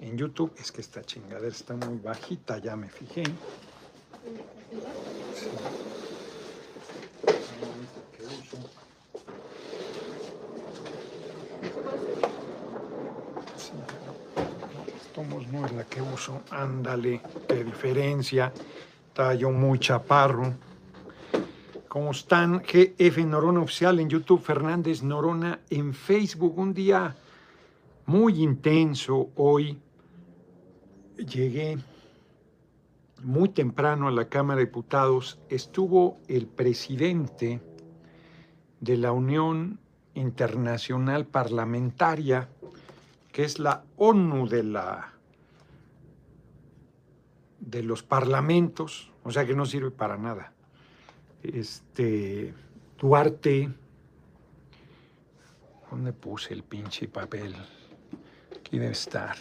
en YouTube. Es que esta chingadera está muy bajita, ya me fijé. Sí. No es la que uso. Ándale, qué diferencia. Estaba yo muy chaparro. ¿Cómo están? GF Norona Oficial en YouTube, Fernández Norona en Facebook. Un día muy intenso hoy. Llegué muy temprano a la Cámara de Diputados. Estuvo el presidente de la Unión Internacional Parlamentaria, que es la ONU de la de los parlamentos, o sea que no sirve para nada. Este Duarte, ¿dónde puse el pinche papel? Aquí debe estar.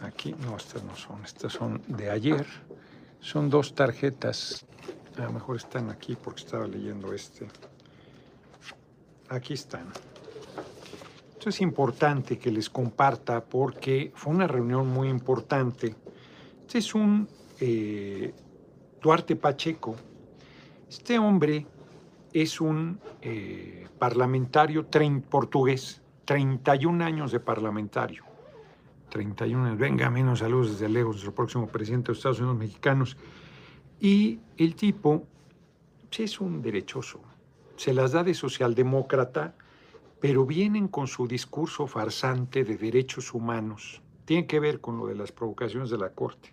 Aquí, no, estas no son, estas son de ayer. Son dos tarjetas. A lo mejor están aquí porque estaba leyendo este. Aquí están. Esto es importante que les comparta porque fue una reunión muy importante. Este es un eh, Duarte Pacheco. Este hombre es un eh, parlamentario portugués, 31 años de parlamentario. 31 años. Venga, menos saludos desde lejos, nuestro próximo presidente de los Estados Unidos mexicanos. Y el tipo pues, es un derechoso. Se las da de socialdemócrata, pero vienen con su discurso farsante de derechos humanos. Tiene que ver con lo de las provocaciones de la Corte.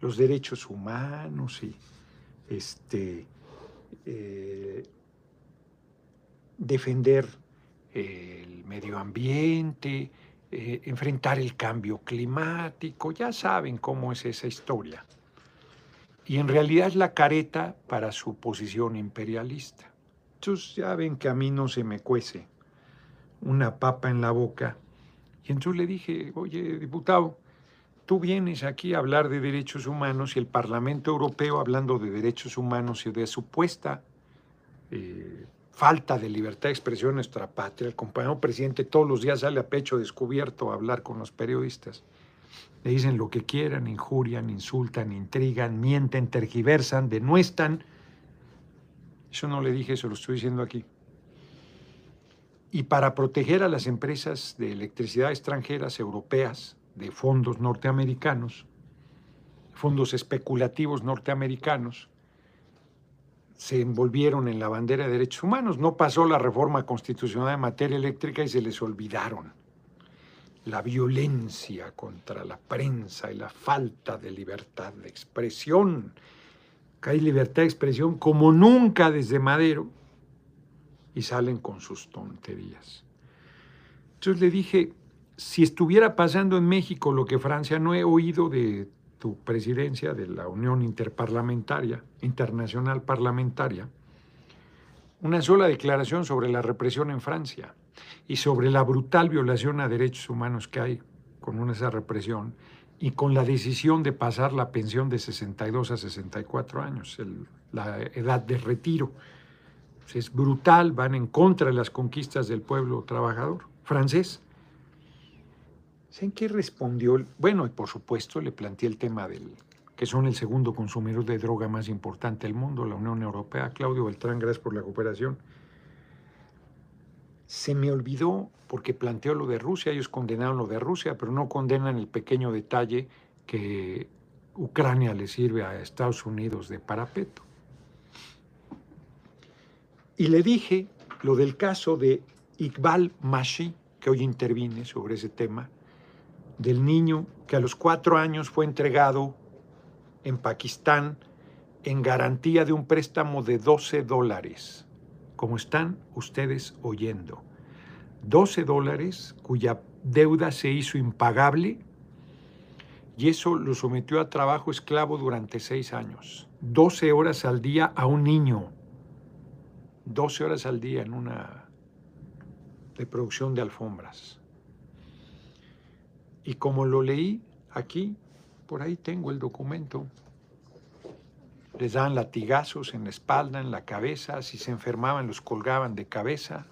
Los derechos humanos y este, eh, defender el medio ambiente, eh, enfrentar el cambio climático, ya saben cómo es esa historia. Y en realidad es la careta para su posición imperialista. Entonces ya ven que a mí no se me cuece una papa en la boca. Y entonces le dije, oye, diputado, tú vienes aquí a hablar de derechos humanos y el Parlamento Europeo hablando de derechos humanos y de supuesta eh, falta de libertad de expresión en nuestra patria. El compañero presidente todos los días sale a pecho descubierto a hablar con los periodistas. Le dicen lo que quieran, injurian, insultan, intrigan, mienten, tergiversan, denuestan. Eso no le dije, eso lo estoy diciendo aquí. Y para proteger a las empresas de electricidad extranjeras europeas, de fondos norteamericanos, fondos especulativos norteamericanos, se envolvieron en la bandera de derechos humanos. No pasó la reforma constitucional en materia eléctrica y se les olvidaron. La violencia contra la prensa y la falta de libertad de expresión. Que hay libertad de expresión como nunca desde Madero y salen con sus tonterías. Entonces le dije, si estuviera pasando en México lo que Francia, no he oído de tu presidencia de la Unión Interparlamentaria, Internacional Parlamentaria, una sola declaración sobre la represión en Francia y sobre la brutal violación a derechos humanos que hay con esa represión y con la decisión de pasar la pensión de 62 a 64 años, la edad de retiro. Es brutal, van en contra de las conquistas del pueblo trabajador francés. ¿Saben qué respondió? Bueno, y por supuesto le planteé el tema del que son el segundo consumidor de droga más importante del mundo, la Unión Europea. Claudio Beltrán, gracias por la cooperación. Se me olvidó porque planteó lo de Rusia, ellos condenaron lo de Rusia, pero no condenan el pequeño detalle que Ucrania le sirve a Estados Unidos de parapeto. Y le dije lo del caso de Iqbal Mashi, que hoy intervine sobre ese tema, del niño que a los cuatro años fue entregado en Pakistán en garantía de un préstamo de 12 dólares, como están ustedes oyendo. 12 dólares cuya deuda se hizo impagable y eso lo sometió a trabajo esclavo durante seis años. 12 horas al día a un niño. 12 horas al día en una de producción de alfombras. Y como lo leí aquí, por ahí tengo el documento, les daban latigazos en la espalda, en la cabeza, si se enfermaban los colgaban de cabeza,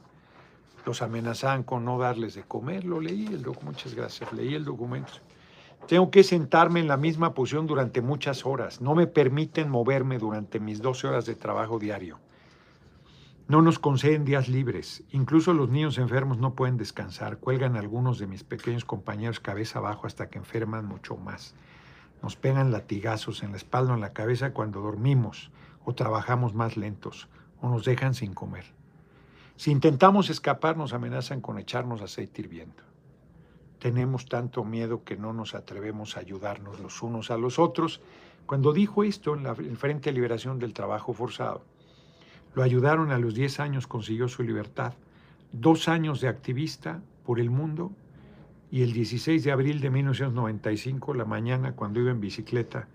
Los amenazaban con no darles de comer. Lo leí, el documento. Muchas gracias. Leí el documento. Tengo que sentarme en la misma posición durante muchas horas. No me permiten moverme durante mis 12 horas de trabajo diario. No nos conceden días libres. Incluso los niños enfermos no pueden descansar. Cuelgan algunos de mis pequeños compañeros cabeza abajo hasta que enferman mucho más. Nos pegan latigazos en la espalda o en la cabeza cuando dormimos o trabajamos más lentos o nos dejan sin comer. Si intentamos escapar nos amenazan con echarnos aceite hirviendo. Tenemos tanto miedo que no nos atrevemos a ayudarnos los unos a los otros. Cuando dijo esto en, la, Frente de Liberación del Trabajo Forzado, lo ayudaron a los 10 años, consiguió su libertad. Dos años de activista por el mundo y el 16 de abril de 1995, la mañana, cuando iba en bicicleta,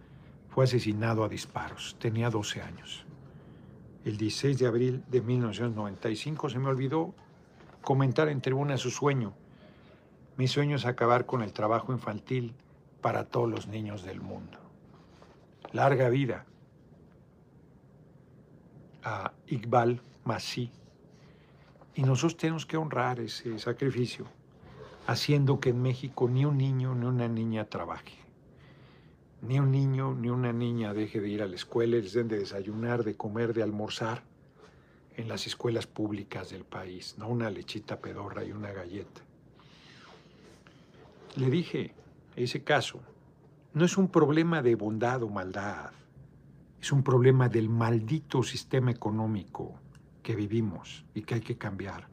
fue asesinado a disparos. Tenía 12 años. El 16 de abril de 1995 se me olvidó comentar en tribuna su sueño. Mi sueño es acabar con el trabajo infantil para todos los niños del mundo. Larga vida a Iqbal Masí. Y nosotros tenemos que honrar ese sacrificio, haciendo que en México ni un niño ni una niña trabaje. Ni un niño ni una niña deje de ir a la escuela, les den de desayunar, de comer, de almorzar en las escuelas públicas del país, no una lechita pedorra y una galleta. Le dije, ese caso no es un problema de bondad o maldad, es un problema del maldito sistema económico que vivimos y que hay que cambiar,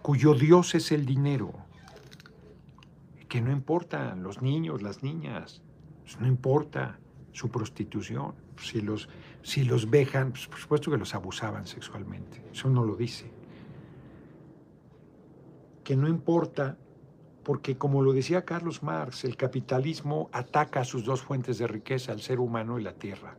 cuyo Dios es el dinero, que no importan los niños, las niñas, pues no importa su prostitución, si los, si los vejan, pues por supuesto que los abusaban sexualmente, eso no lo dice. Que no importa, porque como lo decía Carlos Marx, el capitalismo ataca a sus dos fuentes de riqueza, el ser humano y la tierra.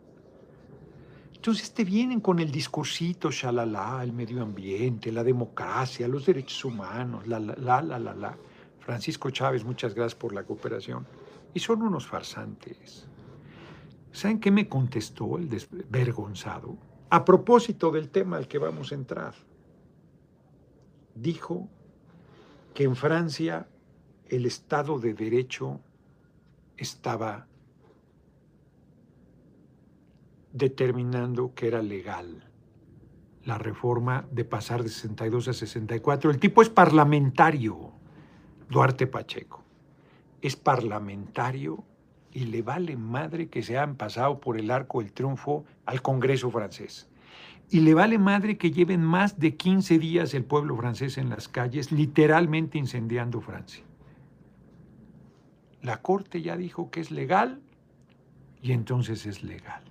Entonces te vienen con el discursito, shalala, el medio ambiente, la democracia, los derechos humanos, la, la, la, la, la. Francisco Chávez, muchas gracias por la cooperación. Y son unos farsantes. ¿Saben qué me contestó el desvergonzado? A propósito del tema al que vamos a entrar. Dijo que en Francia el Estado de Derecho estaba determinando que era legal la reforma de pasar de 62 a 64. El tipo es parlamentario, Duarte Pacheco. Es parlamentario y le vale madre que se han pasado por el arco del triunfo al Congreso francés. Y le vale madre que lleven más de 15 días el pueblo francés en las calles, literalmente incendiando Francia. La Corte ya dijo que es legal y entonces es legal.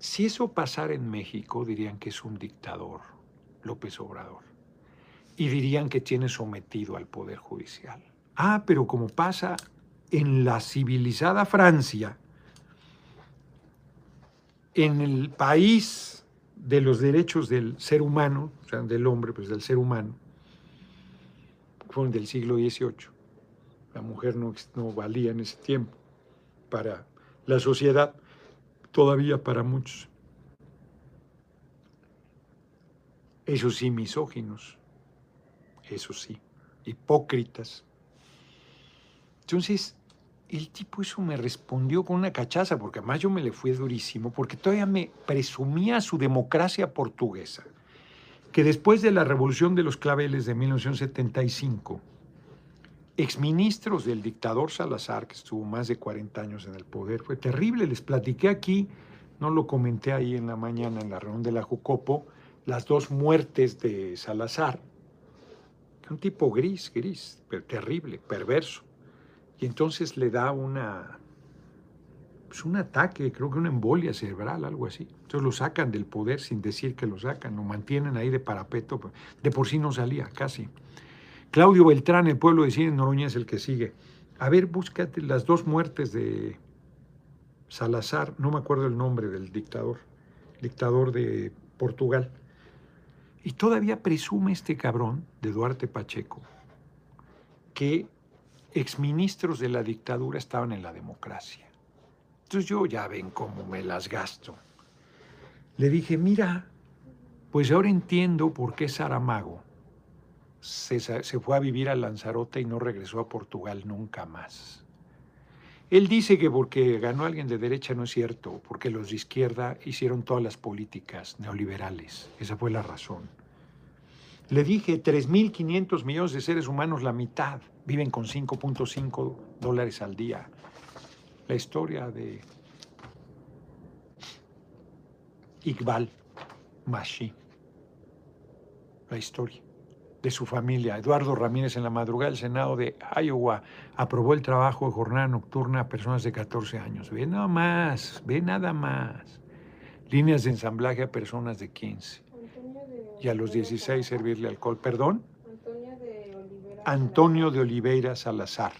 Si eso pasara en México, dirían que es un dictador, López Obrador, y dirían que tiene sometido al Poder Judicial. Ah, pero como pasa en la civilizada Francia, en el país de los derechos del ser humano, o sea, del hombre, pues del ser humano, fueron del siglo XVIII. La mujer no valía en ese tiempo para la sociedad todavía para muchos. Eso sí, misóginos, eso sí, hipócritas. Entonces, el tipo eso me respondió con una cachaza, porque además yo me le fui durísimo, porque todavía me presumía su democracia portuguesa, que después de la revolución de los claveles de 1975, exministros del dictador Salazar, que estuvo más de 40 años en el poder, fue terrible. Les platiqué aquí, no lo comenté ahí en la mañana en la reunión de la Jucopo, las dos muertes de Salazar. Un tipo gris, gris, pero terrible, perverso. Y entonces le da una, pues un ataque, creo que una embolia cerebral, algo así. Entonces lo sacan del poder sin decir que lo sacan, lo mantienen ahí de parapeto. De por sí no salía, casi. Claudio Beltrán, el pueblo de Cine Noroña es el que sigue. A ver, búscate las dos muertes de Salazar, no me acuerdo el nombre del dictador, dictador de Portugal. Y todavía presume este cabrón de Duarte Pacheco que exministros de la dictadura estaban en la democracia. Entonces yo ya ven cómo me las gasto. Le dije, mira, pues ahora entiendo por qué Saramago se, fue a vivir a Lanzarote y no regresó a Portugal nunca más. Él dice que porque ganó alguien de derecha no es cierto, porque los de izquierda hicieron todas las políticas neoliberales. Esa fue la razón. Le dije, 3.500 millones de seres humanos, la mitad, viven con 5.5 dólares al día. La historia de Iqbal Mashi. La historia de su familia. Eduardo Ramírez en la madrugada del Senado de Iowa aprobó el trabajo de jornada nocturna a personas de 14 años. Ve nada más, ve nada más. Líneas de ensamblaje a personas de 15. Y a los 16 servirle alcohol. ¿Perdón? Antonio de Oliveira Salazar.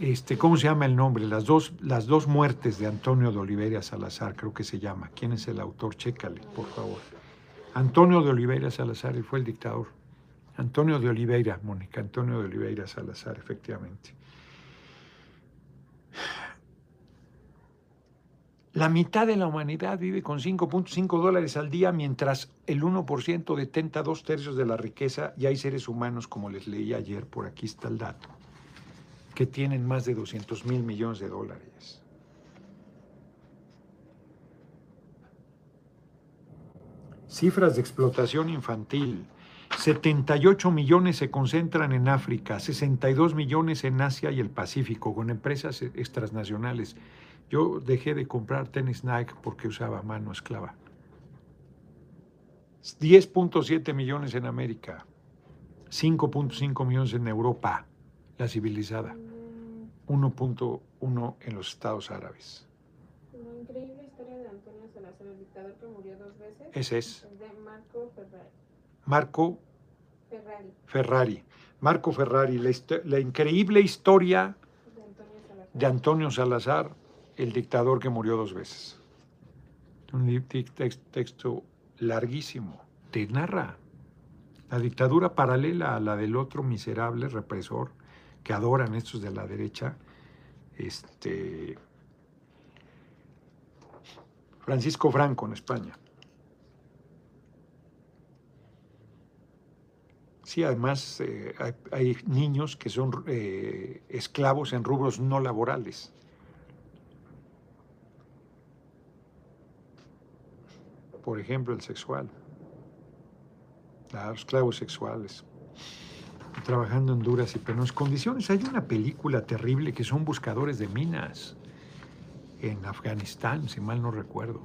Este, ¿Cómo se llama el nombre? Las dos, las dos muertes de Antonio de Oliveira Salazar, creo que se llama. ¿Quién es el autor? Chécale, por favor. Antonio de Oliveira Salazar, él fue el dictador. Antonio de Oliveira, Mónica, Antonio de Oliveira Salazar, efectivamente. La mitad de la humanidad vive con 5.5 dólares al día, mientras el 1% detenta dos tercios de la riqueza y hay seres humanos, como les leí ayer, por aquí está el dato, que tienen más de 200 mil millones de dólares. Cifras de explotación infantil. 78 millones se concentran en África, 62 millones en Asia y el Pacífico, con empresas extranacionales. Yo dejé de comprar tenis Nike porque usaba mano esclava. 10.7 millones en América, 5.5 millones en Europa, la civilizada, 1.1 en los Estados Árabes. La increíble historia de Antonio Salazar, el dictador que murió dos veces. Ese es. Es de Marco Ferrari. Marco Ferrari, Ferrari. Marco Ferrari, la, increíble historia de Antonio Salazar. de Antonio Salazar, el dictador que murió dos veces. Un texto larguísimo. Te narra la dictadura paralela a la del otro miserable represor que adoran estos de la derecha, este, Francisco Franco en España. Sí, además eh, hay, niños que son eh, esclavos en rubros no laborales. Por ejemplo, el sexual. Claro, esclavos sexuales. Trabajando en duras y penosas condiciones. Hay una película terrible que son buscadores de minas en Afganistán, si mal no recuerdo.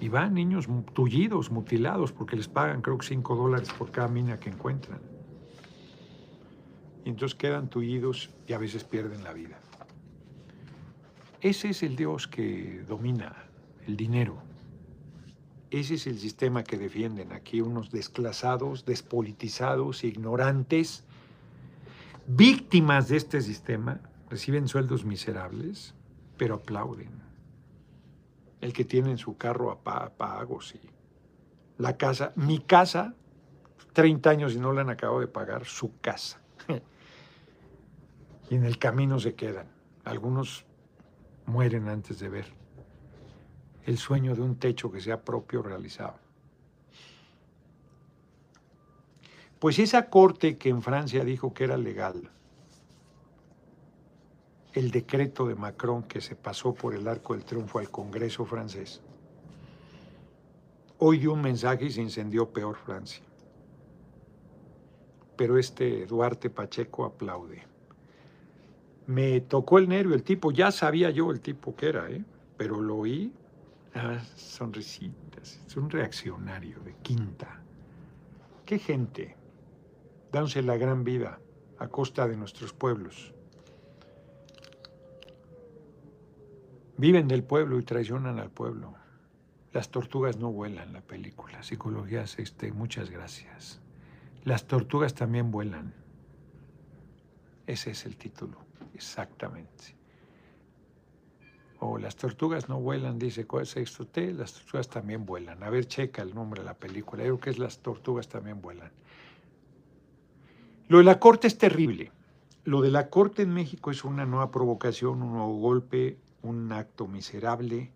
Y van niños tullidos, mutilados, porque les pagan creo que 5 dólares por cada mina que encuentran. Y entonces quedan tullidos y a veces pierden la vida. Ese es el Dios que domina el dinero. Ese es el sistema que defienden aquí unos desclasados, despolitizados, ignorantes, víctimas de este sistema, reciben sueldos miserables, pero aplauden. El que tiene en su carro a pa- pagos y la casa, mi casa, 30 años y no la han acabado de pagar, su casa. Y en el camino se quedan. Algunos mueren antes de ver el sueño de un techo que sea propio realizado. Pues esa corte que en Francia dijo que era legal, el decreto de Macron que se pasó por el arco del triunfo al Congreso francés, hoy dio un mensaje y se incendió peor Francia. Pero este Duarte Pacheco aplaude. Me tocó el nervio el tipo, ya sabía yo el tipo que era, ¿eh? pero lo oí, ah, sonrisitas, es un reaccionario de quinta. ¿Qué gente? Dándose la gran vida a costa de nuestros pueblos. Viven del pueblo y traicionan al pueblo. Las tortugas no vuelan, la película. Psicología este, muchas gracias. Las tortugas también vuelan. Ese es el título, exactamente. O las tortugas no vuelan, dice Sexto T, las tortugas también vuelan. A ver, checa el nombre de la película. Yo creo que es Las tortugas también vuelan. Lo de la corte es terrible. Lo de la corte en México es una nueva provocación, un nuevo golpe, un acto miserable,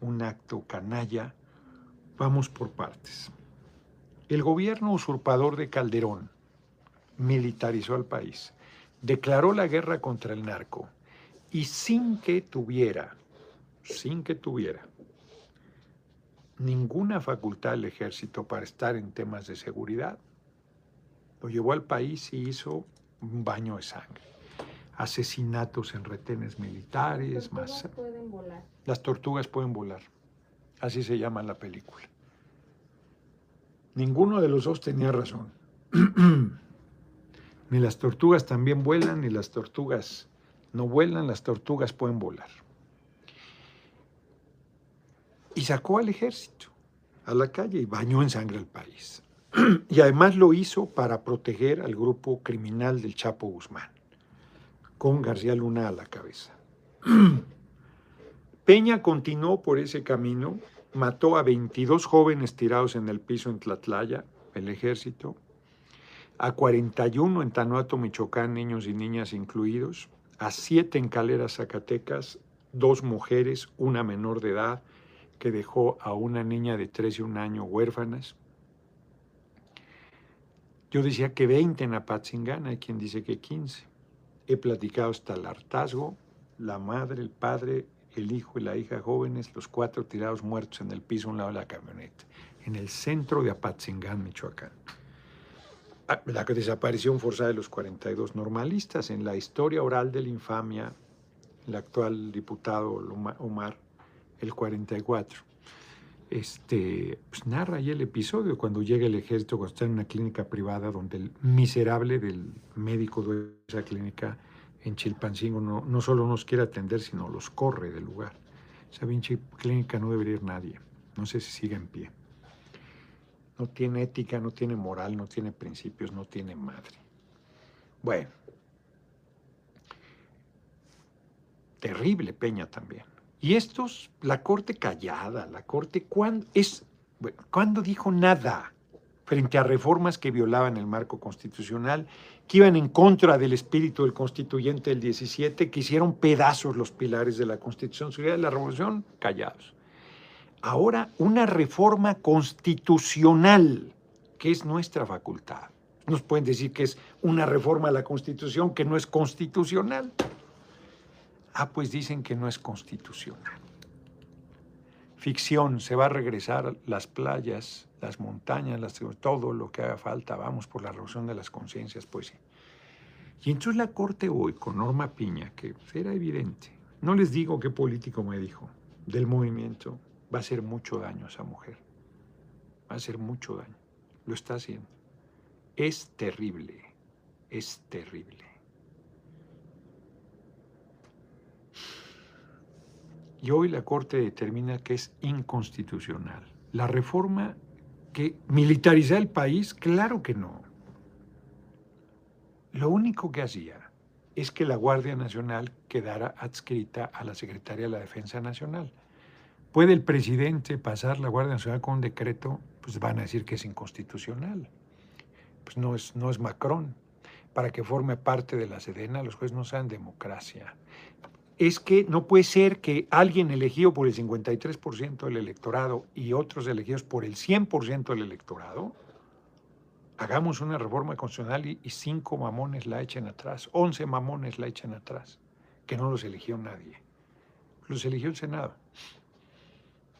un acto canalla. Vamos por partes. El gobierno usurpador de Calderón militarizó al país, declaró la guerra contra el narco y sin que tuviera, sin que tuviera ninguna facultad el ejército para estar en temas de seguridad, lo llevó al país y hizo un baño de sangre. Asesinatos en retenes militares, Las tortugas pueden volar. Las tortugas pueden volar. Así se llama la película. Ninguno de los dos tenía razón. ni las tortugas también vuelan, ni las tortugas no vuelan, las tortugas pueden volar. Y sacó al ejército a la calle y bañó en sangre al país. y además lo hizo para proteger al grupo criminal del Chapo Guzmán, con García Luna a la cabeza. Peña continuó por ese camino, mató a 22 jóvenes tirados en el piso en Tlatlaya, el ejército, a 41 en Tanuato, Michoacán, niños y niñas incluidos, a 7 en Calera, Zacatecas, dos mujeres, una menor de edad, que dejó a una niña de 13 y un año huérfanas. Yo decía que 20 en Apatzingán, hay quien dice que 15. He platicado hasta el hartazgo, la madre, el padre, el hijo y la hija jóvenes, los cuatro tirados muertos en el piso a un lado de la camioneta, en el centro de Apatzingán, Michoacán. Ah, La desaparición forzada de los 42 normalistas en la historia oral de la infamia, el actual diputado Omar, el 44. Este, pues narra ahí el episodio cuando llega el ejército, cuando está en una clínica privada donde el miserable del médico de esa clínica en Chilpancingo no, no solo nos quiere atender, sino los corre del lugar. Esa pinche clínica no debería ir nadie. No sé si sigue en pie. No tiene ética, no tiene moral, no tiene principios, no tiene madre. Bueno. Terrible Peña también. Y estos, la corte callada, la corte, ¿cuándo, es, bueno, ¿cuándo dijo nada frente a reformas que violaban el marco constitucional, que iban en contra del espíritu del constituyente del 17, que hicieron pedazos los pilares de la constitución de la revolución? Callados. Ahora, una reforma constitucional, que es nuestra facultad. Nos pueden decir que es una reforma a la constitución que no es constitucional. Ah, pues dicen que no es constitucional. Ficción, se va a regresar las playas, las montañas, las- todo lo que haga falta, vamos por la revolución de las conciencias, pues sí. Y entonces la Corte hoy, con Norma Piña, que era evidente, no les digo qué político me dijo, del movimiento, va a hacer mucho daño a esa mujer. Va a hacer mucho daño. Lo está haciendo. Es terrible, es terrible. Y hoy la Corte determina que es inconstitucional. La reforma que militariza el país, claro que no. Lo único que hacía es que la Guardia Nacional quedara adscrita a la Secretaría de la Defensa Nacional. ¿Puede el presidente pasar la Guardia Nacional con un decreto? Pues van a decir que es inconstitucional. Pues no es, no es Macron. Para que forme parte de la Sedena, los jueces no sean democracia es que no puede ser que alguien elegido por el 53% del electorado y otros elegidos por el 100% del electorado, hagamos una reforma constitucional y, y cinco mamones la echen atrás, 11 mamones la echen atrás, que no los eligió nadie. Los eligió el Senado,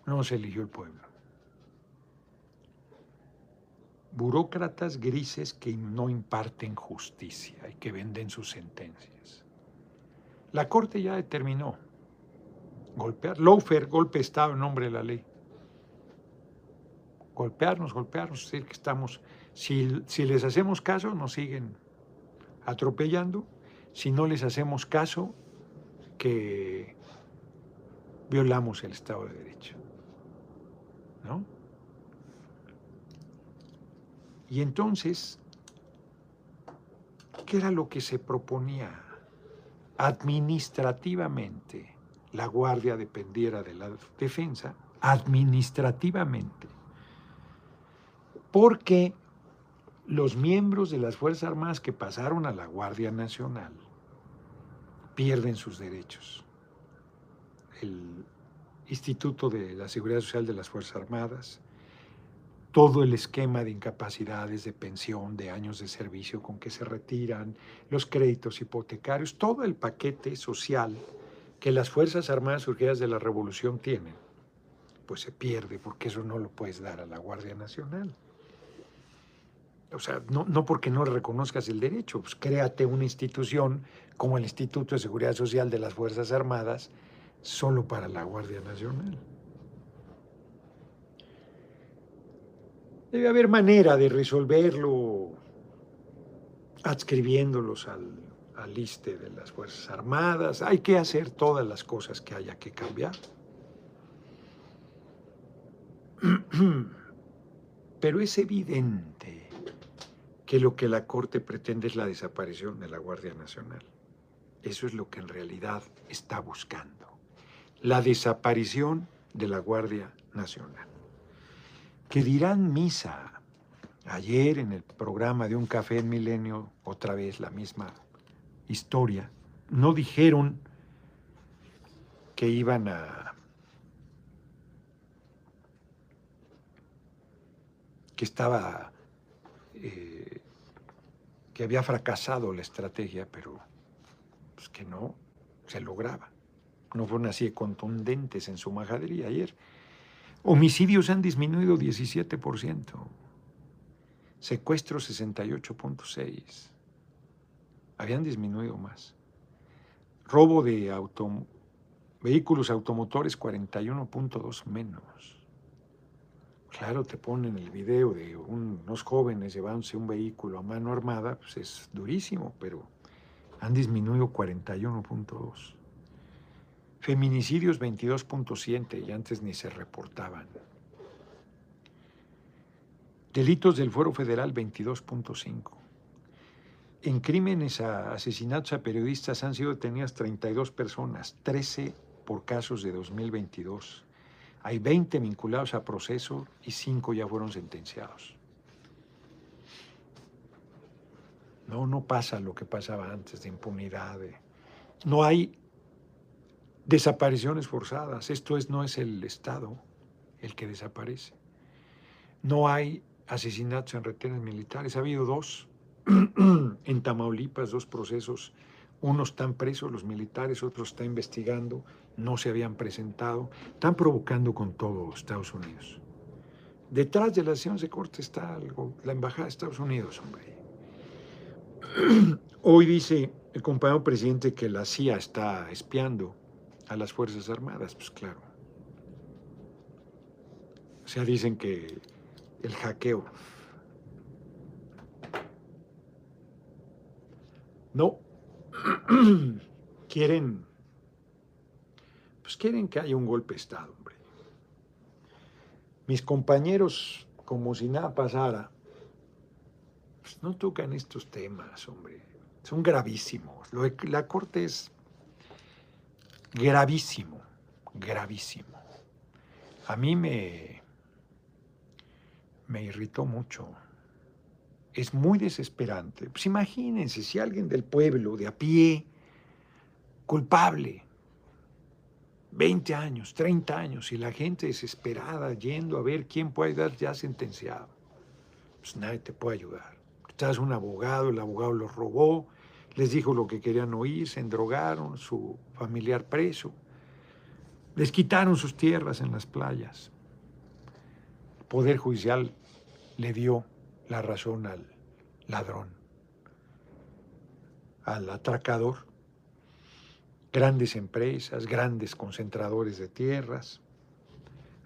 no los eligió el pueblo. Burócratas grises que no imparten justicia y que venden sus sentencias. La Corte ya determinó golpear. Lawfare, golpe de Estado en nombre de la ley. Golpearnos, golpearnos, decir, que estamos, si, si les hacemos caso, nos siguen atropellando. Si no les hacemos caso, que violamos el Estado de Derecho. Y entonces, ¿qué era lo que se proponía? administrativamente la Guardia dependiera de la defensa, administrativamente, porque los miembros de las Fuerzas Armadas que pasaron a la Guardia Nacional pierden sus derechos. El Instituto de la Seguridad Social de las Fuerzas Armadas, todo el esquema de incapacidades, de pensión, de años de servicio con que se retiran, los créditos hipotecarios, todo el paquete social que las Fuerzas Armadas Surgidas de la Revolución tienen, pues se pierde porque eso no lo puedes dar a la Guardia Nacional. O sea, no, no porque no reconozcas el derecho, pues créate una institución como el Instituto de Seguridad Social de las Fuerzas Armadas solo para la Guardia Nacional. Debe haber manera de resolverlo adscribiéndolos al, al ISTE de las Fuerzas Armadas. Hay que hacer todas las cosas que haya que cambiar. Pero es evidente que lo que la Corte pretende es la desaparición de la Guardia Nacional. Eso es lo que en realidad está buscando. La desaparición de la Guardia Nacional que dirán misa. Ayer en el programa de Un Café en Milenio, otra vez la misma historia, no dijeron que iban a... que estaba... Eh, que había fracasado la estrategia, pero pues que no se lograba. No fueron así contundentes en su majadería ayer. Homicidios han disminuido 17%. Secuestros 68.6. Habían disminuido más. Robo de vehículos automotores 41.2 menos. Claro, te ponen el video de unos jóvenes llevándose un vehículo a mano armada, pues es durísimo, pero han disminuido 41.2. Feminicidios 22.7 y antes ni se reportaban. Delitos del Fuero Federal 22.5. En crímenes a asesinatos a periodistas han sido detenidas 32 personas, 13 por casos de 2022. Hay 20 vinculados a proceso y 5 ya fueron sentenciados. No, no pasa lo que pasaba antes de impunidad. No hay Desapariciones forzadas. Esto es, no es el Estado el que desaparece. No hay asesinatos en retenes militares. Ha habido dos en Tamaulipas, dos procesos. Unos están presos, los militares, otros están investigando, no se habían presentado. Están provocando con todo Estados Unidos. Detrás de las sesiones de corte está algo, la Embajada de Estados Unidos, hombre. Hoy dice el compañero presidente que la CIA está espiando a las Fuerzas Armadas, pues claro. O sea, dicen que el hackeo. No. quieren, pues quieren que haya un golpe de Estado, hombre. Mis compañeros, como si nada pasara, pues no tocan estos temas, hombre. Son gravísimos. Lo la Corte es gravísimo, gravísimo. A mí me, me irritó mucho. Es muy desesperante. Pues imagínense si alguien del pueblo, de a pie, culpable, 20 años, 30 años, y la gente desesperada yendo a ver quién puede dar ya sentenciado. Pues nadie te puede ayudar. Estás un abogado, el abogado lo robó, les dijo lo que querían oír, se endrogaron, su familiar preso, les quitaron sus tierras en las playas. El Poder Judicial le dio la razón al ladrón, al atracador. Grandes empresas, grandes concentradores de tierras,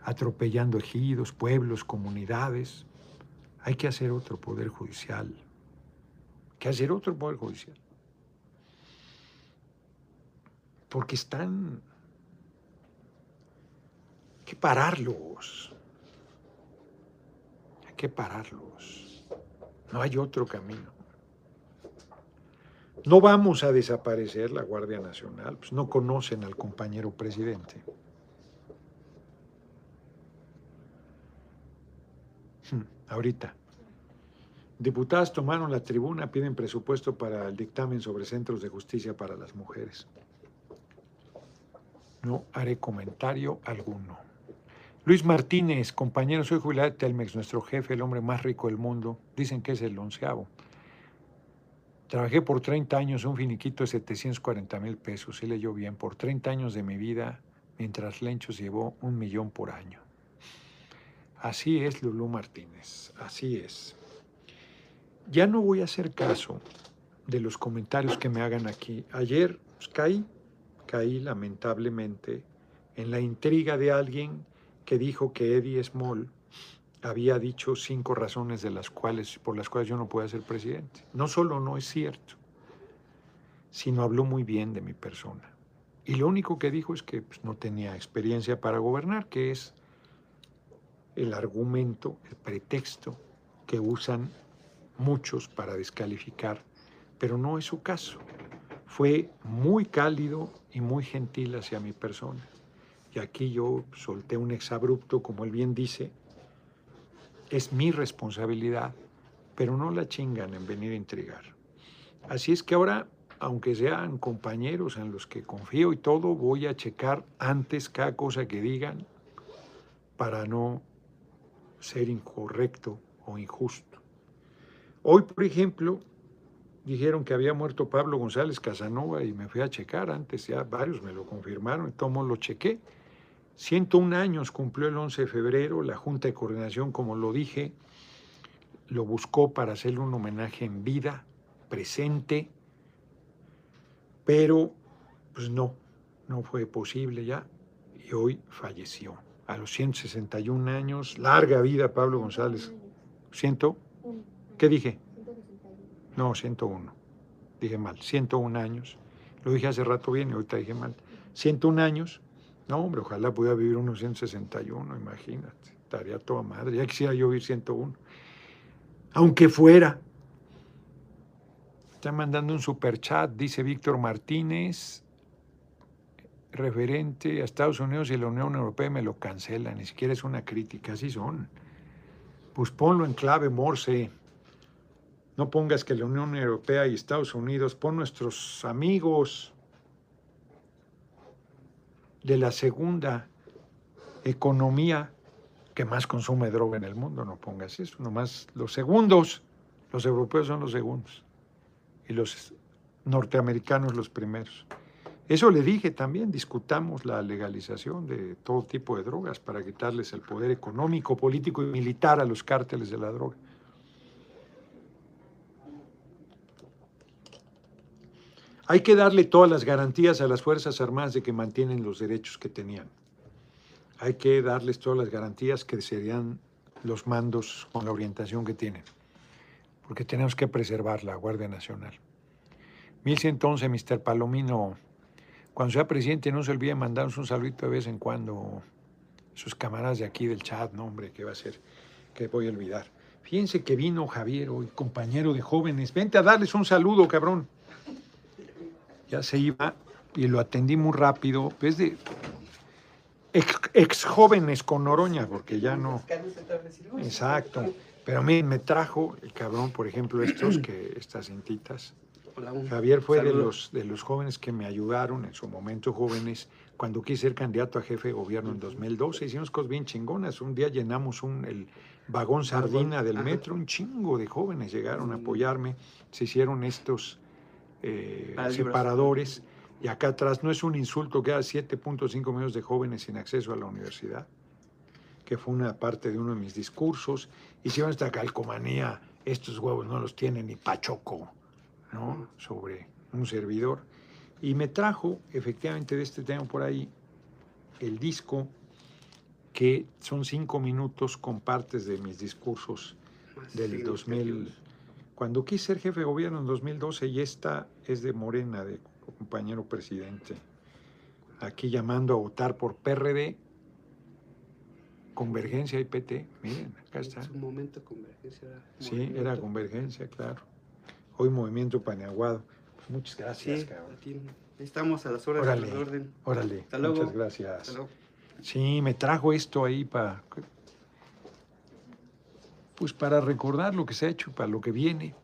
atropellando ejidos, pueblos, comunidades. Hay que hacer otro poder judicial. Hay que hacer otro poder judicial porque están... Hay que pararlos. Hay que pararlos. No hay otro camino. No vamos a desaparecer la Guardia Nacional, pues no conocen al compañero presidente. Hmm, ahorita. Diputadas tomaron la tribuna, piden presupuesto para el dictamen sobre centros de justicia para las mujeres no haré comentario alguno. Luis Martínez, compañero, soy jubilado de Telmex, nuestro jefe, el hombre más rico del mundo. Dicen que es el onceavo. Trabajé por 30 años un finiquito de 740 mil pesos, sí leyó bien, por 30 años de mi vida, mientras Lencho llevó un millón por año. Así es, Lulú Martínez, así es. Ya no voy a hacer caso de los comentarios que me hagan aquí. Ayer pues, caí, caí lamentablemente en la intriga de alguien que dijo que Eddie Small había dicho cinco razones de las cuales, por las cuales yo no puedo ser presidente. No solo no es cierto, sino habló muy bien de mi persona. Y lo único que dijo es que pues, no tenía experiencia para gobernar, que es el argumento, el pretexto que usan muchos para descalificar, pero no es su caso. Fue muy cálido y muy gentil hacia mi persona. Y aquí yo solté un exabrupto, como él bien dice, es mi responsabilidad, pero no la chingan en venir a intrigar. Así es que ahora, aunque sean compañeros en los que confío y todo, voy a checar antes cada cosa que digan para no ser incorrecto o injusto. Hoy, por ejemplo, dijeron que había muerto Pablo González Casanova y me fui a checar antes, ya varios me lo confirmaron y todo lo chequé. 101 años cumplió el 11 de febrero, la Junta de Coordinación, como lo dije, lo buscó para hacerle un homenaje en vida, presente, pero pues no, no fue posible ya y hoy falleció. A los 161 años, larga vida Pablo González. ¿Ciento? ¿Qué dije? No, 101. Dije mal, 101 años. Lo dije hace rato bien y ahorita dije mal. 101 años no, hombre, ojalá pudiera vivir unos 161, imagínate. Estaría toda madre. Ya quisiera yo vivir 101. Aunque fuera. Está mandando un super chat, dice Víctor Martínez, referente a Estados Unidos y la Unión Europea me lo cancela, ni siquiera es una crítica, así son. Pues ponlo en clave Morse. No pongas que la Unión Europea y Estados Unidos, pon nuestros amigos, de la segunda economía que más consume droga en el mundo, no pongas eso, nomás los segundos, los europeos son los segundos y los norteamericanos los primeros. Eso le dije también, discutamos la legalización de todo tipo de drogas para quitarles el poder económico, político y militar a los cárteles de la droga. Hay que darle todas las garantías a las Fuerzas Armadas de que mantienen los derechos que tenían. Hay que darles todas las garantías que serían los mandos con la orientación que tienen, porque tenemos que preservar la Guardia Nacional. 1111, Mr. Palomino, cuando sea presidente no se olvide mandarnos un saludito de vez en cuando sus camaradas de aquí del chat, no hombre, ¿qué va a ser? ¿Qué voy a olvidar? Fíjense que vino Javier hoy, compañero de jóvenes. Vente a darles un saludo, cabrón ya se iba y lo atendí muy rápido, es de ex, jóvenes con Noroña, porque ya no. Exacto. Pero a mí me trajo el cabrón, por ejemplo, estos que estas cintitas. Javier fue de los, de los jóvenes que me ayudaron en su momento jóvenes cuando quise ser candidato a jefe de gobierno en 2012. Hicimos cosas bien chingonas. Un día llenamos un, el vagón sardina del metro, un chingo de jóvenes llegaron a apoyarme. Se hicieron estos eh, separadores. Y acá atrás no es un insulto que hay 7.5 millones de jóvenes sin acceso a la universidad, que fue una parte de uno de mis discursos. Hicieron esta calcomanía, estos huevos no los tiene ni Pachoco, ¿no? Sobre un servidor. Y me trajo, efectivamente, de este tema por ahí, el disco que son cinco minutos con partes de mis discursos del 2000. Cuando quise ser jefe de gobierno en 2012 y esta es de Morena, de compañero presidente, aquí llamando a votar por PRD, Convergencia y PT, miren, acá está. En su momento Convergencia era. Sí, era Convergencia, claro. Hoy Movimiento Paneaguado. Pues muchas gracias, cabrón. estamos a las horas órale, orden. Órale, muchas gracias. Sí, me trajo esto ahí para pues para recordar lo que se ha hecho, para lo que viene.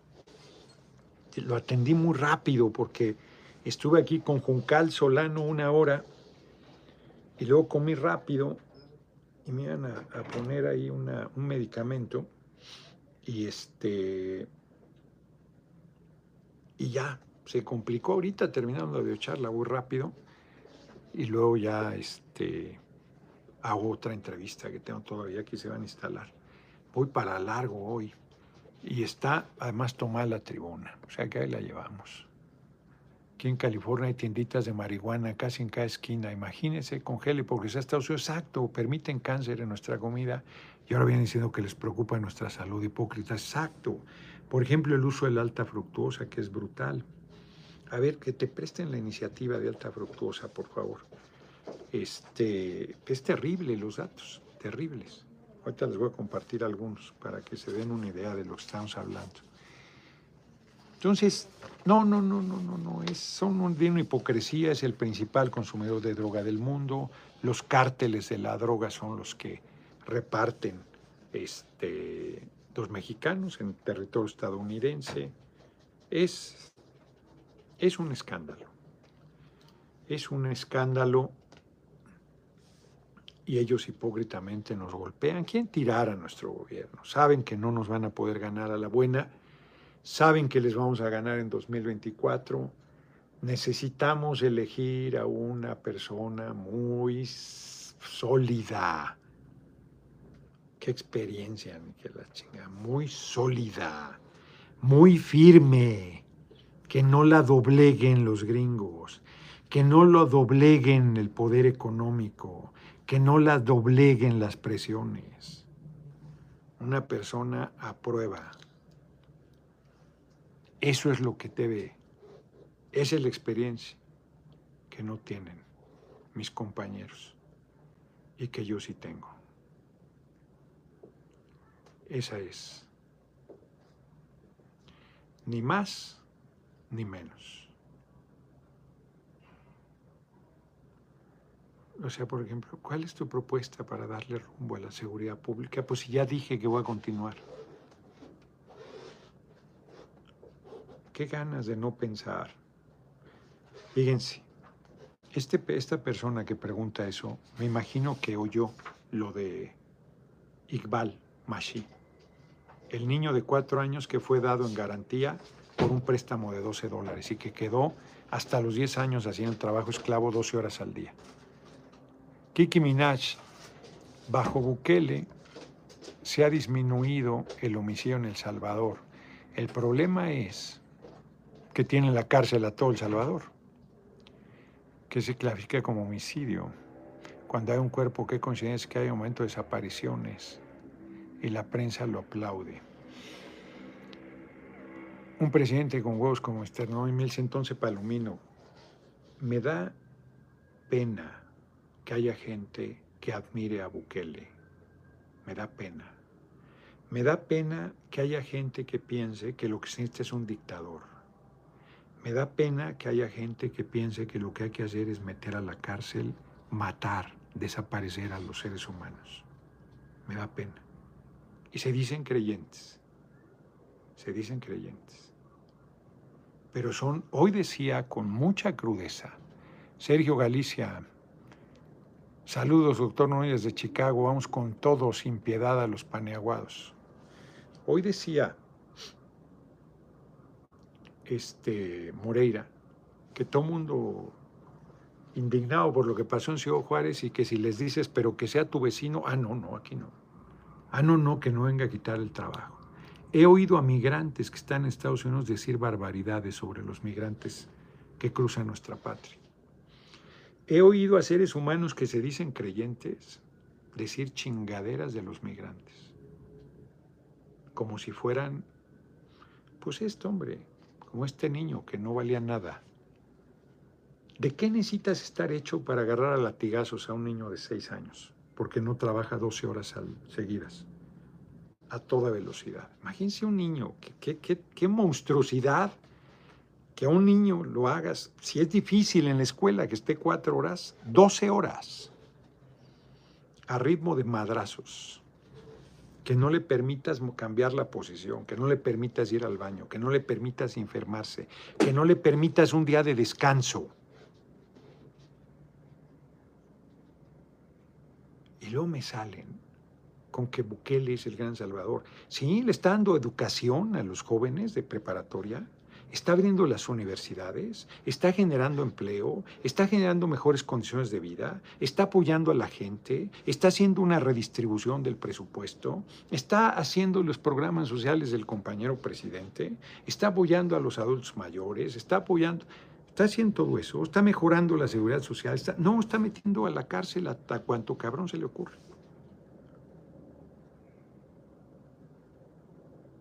Lo atendí muy rápido porque estuve aquí con Juncal Solano una hora y luego comí rápido y me iban a, poner ahí un medicamento y este y ya se complicó ahorita terminando de echarla muy rápido y luego ya este hago otra entrevista que tengo todavía que se van a instalar. Voy para largo hoy y está además tomada la tribuna, o sea que ahí la llevamos. Aquí en California hay tienditas de marihuana casi en cada esquina. Imagínense, congele, porque se ha estado exacto, permiten cáncer en nuestra comida y ahora vienen diciendo que les preocupa nuestra salud hipócrita. Exacto. Por ejemplo, el uso de la alta fructuosa, que es brutal. A ver, que te presten la iniciativa de alta fructuosa, por favor. Este, es terrible los datos, terribles. Ahorita les voy a compartir algunos para que se den una idea de lo que estamos hablando. Entonces, no, no, no, no, no, no, es, son una hipocresía, es el principal consumidor de droga del mundo, los cárteles de la droga son los que reparten este, los mexicanos en territorio estadounidense. Es, es un escándalo. Es un escándalo y ellos hipócritamente nos golpean. ¿Quién tirar a nuestro gobierno? Saben que no nos van a poder ganar a la buena, saben que les vamos a ganar en 2024. Necesitamos elegir a una persona muy sólida, Qué experiencia, que la chinga. Muy sólida, muy firme. Que no la dobleguen los gringos, que no lo dobleguen el poder económico, que no la dobleguen las presiones. Una persona a prueba. Eso es lo que debe. Esa es la experiencia que no tienen mis compañeros y que yo sí tengo. Esa es. Ni más ni menos. O sea, por ejemplo, ¿cuál es tu propuesta para darle rumbo a la seguridad pública? Pues si ya dije que voy a continuar. Qué ganas de no pensar. Fíjense, este, esta persona que pregunta eso, me imagino que oyó lo de Iqbal Mashi el niño de cuatro años que fue dado en garantía por un préstamo de 12 dólares y que quedó hasta los 10 años haciendo trabajo esclavo 12 horas al día. Kiki Minaj, bajo Bukele, se ha disminuido el homicidio en El Salvador. El problema es que tiene en la cárcel a todo El Salvador, que se clasifica como homicidio. Cuando hay un cuerpo que coincidencia que hay aumento de desapariciones, y la prensa lo aplaude. Un presidente con huevos como Externo y Mills entonces Palomino. Me da pena que haya gente que admire a Bukele. Me da pena. Me da pena que haya gente que piense que lo que existe es un dictador. Me da pena que haya gente que piense que lo que hay que hacer es meter a la cárcel, matar, desaparecer a los seres humanos. Me da pena. Y se dicen creyentes, se dicen creyentes. Pero son, hoy decía con mucha crudeza, Sergio Galicia, saludos doctor Núñez de Chicago, vamos con todo sin piedad a los paneaguados. Hoy decía este Moreira que todo mundo indignado por lo que pasó en Ciudad Juárez y que si les dices, pero que sea tu vecino, ah, no, no, aquí no. Ah, no, no, que no venga a quitar el trabajo. He oído a migrantes que están en Estados Unidos decir barbaridades sobre los migrantes que cruzan nuestra patria. He oído a seres humanos que se dicen creyentes decir chingaderas de los migrantes, como si fueran, pues este hombre, como este niño que no valía nada. ¿De qué necesitas estar hecho para agarrar a latigazos a un niño de seis años? porque no trabaja 12 horas seguidas, a toda velocidad. Imagínense un niño, qué, qué, monstruosidad que a un niño lo hagas, si es difícil en la escuela que esté cuatro horas, 12 horas, a ritmo de madrazos, que no le permitas cambiar la posición, que no le permitas ir al baño, que no le permitas enfermarse, que no le permitas un día de descanso. Y luego me salen con que Bukele es el gran salvador. Sí, le está dando educación a los jóvenes de preparatoria, está abriendo las universidades, está generando empleo, está generando mejores condiciones de vida, está apoyando a la gente, está haciendo una redistribución del presupuesto, está haciendo los programas sociales del compañero presidente, está apoyando a los adultos mayores, está apoyando, está haciendo todo eso, está mejorando la seguridad social, está, no, está metiendo a la cárcel hasta cuanto cabrón se le ocurre.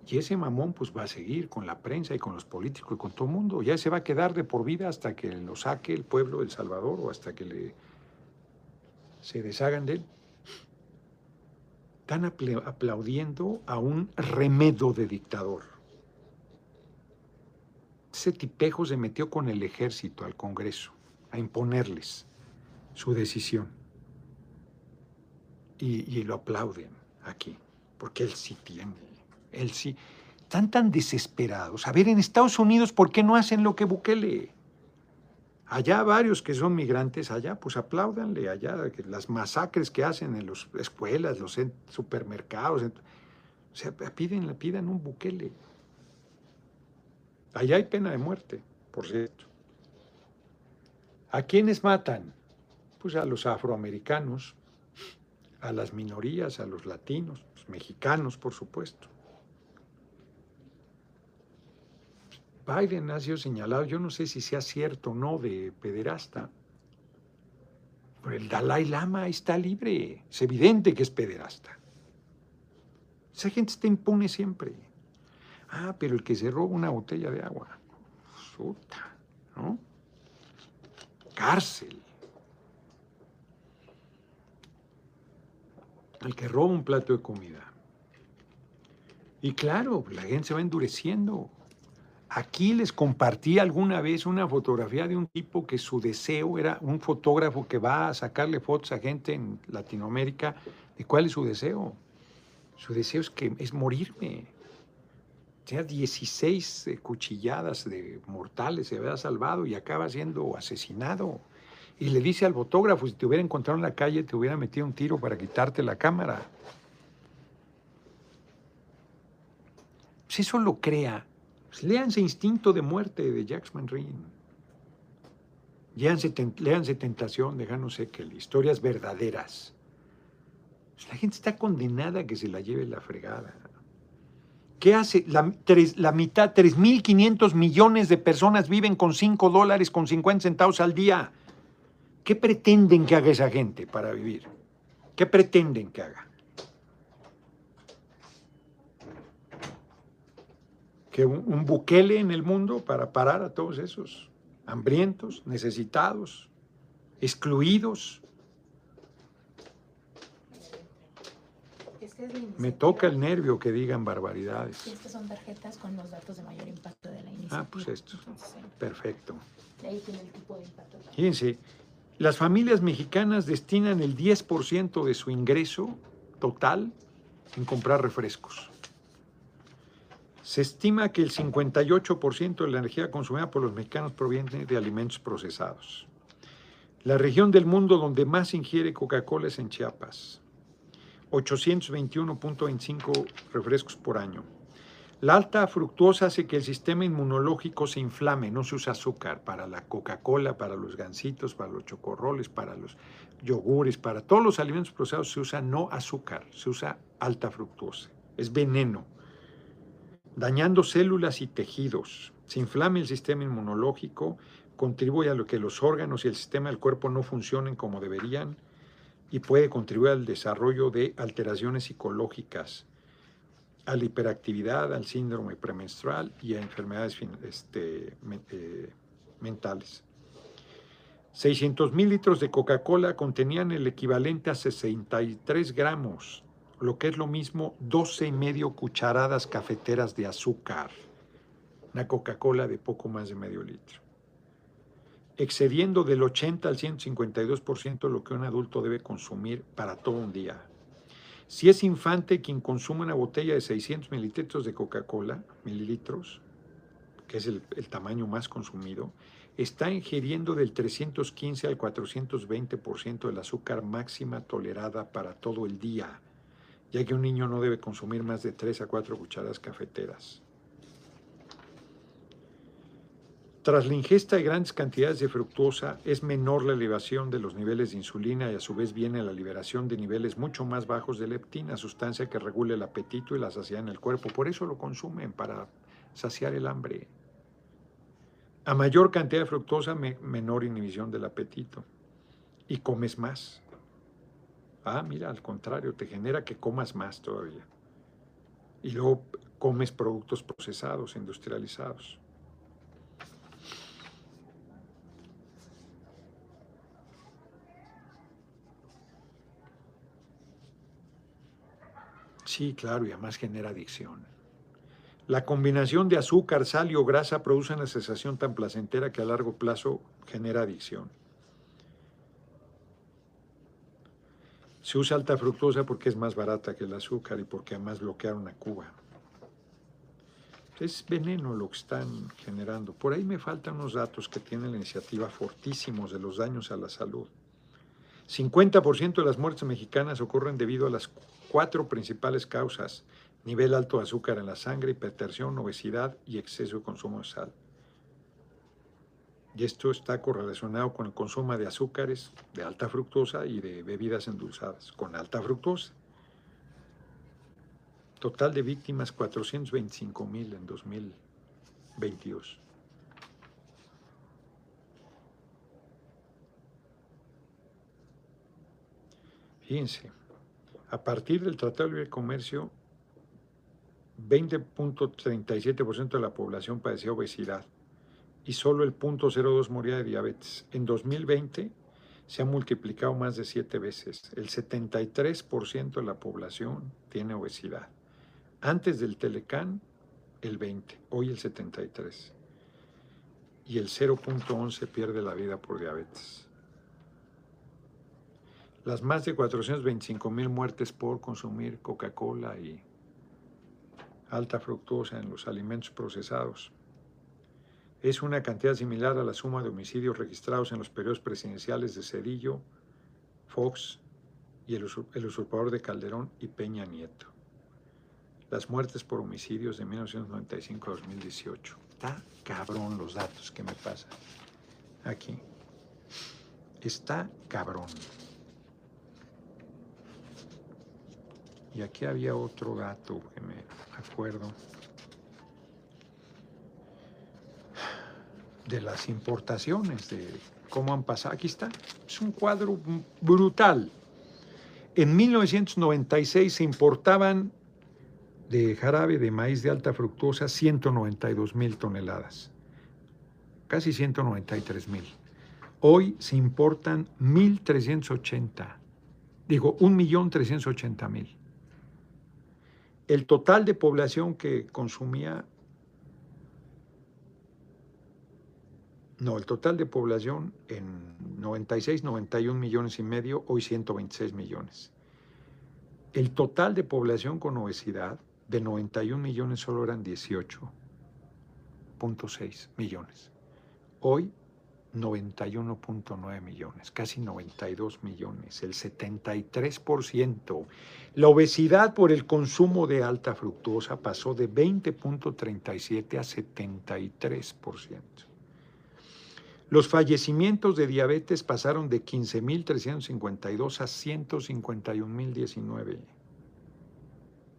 Y ese mamón pues va a seguir con la prensa y con los políticos y con todo el mundo. Ya se va a quedar de por vida hasta que lo saque el pueblo del Salvador o hasta que se deshagan de él. Están aplaudiendo a un remedo de dictador. Ese tipejo se metió con el ejército al Congreso a imponerles su decisión. Y, y lo aplauden aquí, porque él sí tiene él sí. Están tan desesperados. A ver, en Estados Unidos, ¿por qué no hacen lo que Bukele? Allá varios que son migrantes, allá, pues apláudanle, allá, las masacres que hacen en las escuelas, los supermercados. o sea, piden, pidan un Bukele. Allá hay pena de muerte, por cierto. ¿A quiénes matan? Pues a los afroamericanos, a las minorías, a los latinos, los mexicanos, por supuesto. Biden ha sido señalado, yo no sé si sea cierto o no, de pederasta. Pero el Dalai Lama está libre. Es evidente que es pederasta. Esa gente está impune siempre. Ah, pero el que se roba una botella de agua. Puta, ¿no? Cárcel. El que roba un plato de comida. Y claro, la gente se va endureciendo. Aquí les compartí alguna vez una fotografía de un tipo que su deseo era un fotógrafo que va a sacarle fotos a gente en Latinoamérica. ¿De cuál es su deseo? Su deseo es que es morirme. Tenía 16 eh, cuchilladas de mortales, se había salvado y acaba siendo asesinado. Y le dice al fotógrafo, si te hubiera encontrado en la calle, te hubiera metido un tiro para quitarte la cámara. Si eso lo crea pues léanse Instinto de Muerte de Jacques Manrin. Léanse, léanse Tentación de Gano Sekel, historias verdaderas. Pues la gente está condenada a que se la lleve la fregada. ¿Qué hace? La, la mitad, 3.500 millones de personas viven con 5 dólares, con 50 centavos al día. ¿Qué pretenden que haga esa gente para vivir? ¿Qué pretenden que haga? Que un, buquele en el mundo para parar a todos esos hambrientos, necesitados, excluidos. Me toca el nervio que digan barbaridades. Estas son tarjetas con los datos de mayor impacto de la iniciativa. Ah, pues esto. Perfecto. Ahí tiene el tipo de impacto. Fíjense, las familias mexicanas destinan el 10% de su ingreso total en comprar refrescos. Se estima que el 58% de la energía consumida por los mexicanos proviene de alimentos procesados. La región del mundo donde más ingiere Coca-Cola es en Chiapas. 821.25 refrescos por año. La alta fructuosa hace que el sistema inmunológico se inflame, no se usa azúcar para la Coca-Cola, para los gansitos, para los chocorroles, para los yogures, para todos los alimentos procesados se usa no azúcar, se usa alta fructuosa. Es veneno dañando células y tejidos. Se inflame el sistema inmunológico, contribuye a lo que los órganos y el sistema del cuerpo no funcionen como deberían y puede contribuir al desarrollo de alteraciones psicológicas, a la hiperactividad, al síndrome premenstrual y a enfermedades este, eh, mentales. 600 mil litros de Coca-Cola contenían el equivalente a 63 gramos lo que es lo mismo 12 y medio cucharadas cafeteras de azúcar, una Coca-Cola de poco más de medio litro, excediendo del 80 al 152% lo que un adulto debe consumir para todo un día. Si es infante quien consume una botella de 600 mililitros de Coca-Cola, mililitros, que es el, tamaño más consumido, está ingiriendo del 315 al 420% del azúcar máxima tolerada para todo el día, ya que un niño no debe consumir más de 3 a 4 cucharadas cafeteras. Tras la ingesta de grandes cantidades de fructosa, es menor la elevación de los niveles de insulina y a su vez viene la liberación de niveles mucho más bajos de leptina, sustancia que regula el apetito y la saciedad en el cuerpo. Por eso lo consumen, para saciar el hambre. A mayor cantidad de fructosa, menor inhibición del apetito. Y comes más. Ah, mira, al contrario, te genera que comas más todavía. Y luego comes productos procesados, industrializados. Sí, claro, y además genera adicción. La combinación de azúcar, sal y o grasa produce una sensación tan placentera que a largo plazo genera adicción. Se usa alta fructosa porque es más barata que el azúcar y porque además bloquea una cuba. Es veneno lo que están generando. Por ahí me faltan unos datos que tiene la iniciativa fortísimos de los daños a la salud. 50% de las muertes mexicanas ocurren debido a las cuatro principales causas, nivel alto de azúcar en la sangre, hipertensión, obesidad y exceso de consumo de sal. Y esto está correlacionado con el consumo de azúcares de alta fructosa y de bebidas endulzadas con alta fructosa. Total de víctimas 425 mil en 2022. Fíjense, a partir del Tratado de Libre Comercio, 20.37% de la población padecía obesidad y solo el 0.02 moría de diabetes. En 2020 se ha multiplicado más de siete veces. El 73% de la población tiene obesidad. Antes del Telecán, el 20, hoy el 73. Y el 0.11 pierde la vida por diabetes las más de 425 mil muertes por consumir Coca-Cola y alta fructosa en los alimentos procesados. Es una cantidad similar a la suma de homicidios registrados en los periodos presidenciales de Cedillo, Fox y el, usurpador de Calderón y Peña Nieto. Las muertes por homicidios de 1995 a 2018. Está cabrón los datos que me pasan aquí. Está cabrón. Y aquí había otro dato que me acuerdo de las importaciones, de cómo han pasado. Aquí está, es un cuadro brutal. En 1996 se importaban de jarabe de maíz de alta fructosa 192 mil toneladas, casi 193 mil. Hoy se importan 1.380, digo, 1.380.000 el total de población que consumía, no, el total de población en 96, 91 millones y medio, hoy 126 millones. El total de población con obesidad de 91 millones solo eran 18.6 millones. Hoy 91.9 millones, casi 92 millones, el 73%. La obesidad por el consumo de alta fructosa pasó de 20.37 a 73%. Los fallecimientos de diabetes pasaron de 15.352 a 151.019.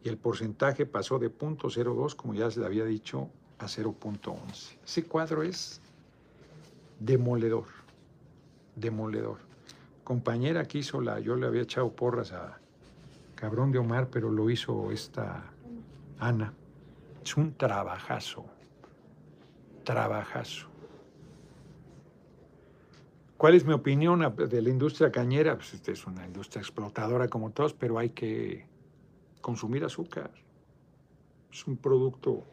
Y el porcentaje pasó de 0.02, como ya se le había dicho, a 0.11. Ese cuadro es demoledor, demoledor. Compañera que hizo la, yo le había echado porras a cabrón de Omar, pero lo hizo esta Ana. Es un trabajazo, trabajazo. ¿Cuál es mi opinión de la industria cañera? Pues esta es una industria explotadora como todos, pero hay que consumir azúcar. Es un producto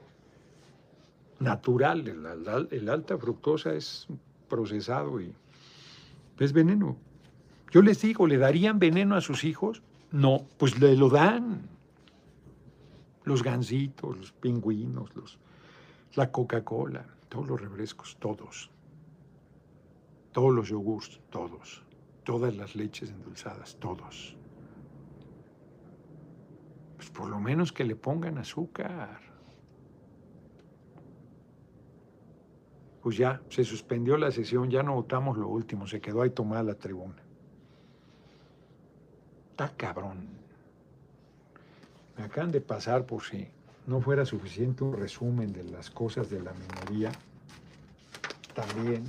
natural. El, alta fructosa es procesado y es veneno. Yo les digo, ¿le darían veneno a sus hijos? No, pues le lo dan. Los gansitos, los pingüinos, los, la Coca-Cola, todos los refrescos, todos. Todos los yogurts, todos. Todas las leches endulzadas, todos. Pues por lo menos que le pongan azúcar. Pues ya, se suspendió la sesión, ya no votamos lo último, se quedó ahí tomada la tribuna. Está cabrón. Me acaban de pasar por si no fuera suficiente un resumen de las cosas de la minería, también,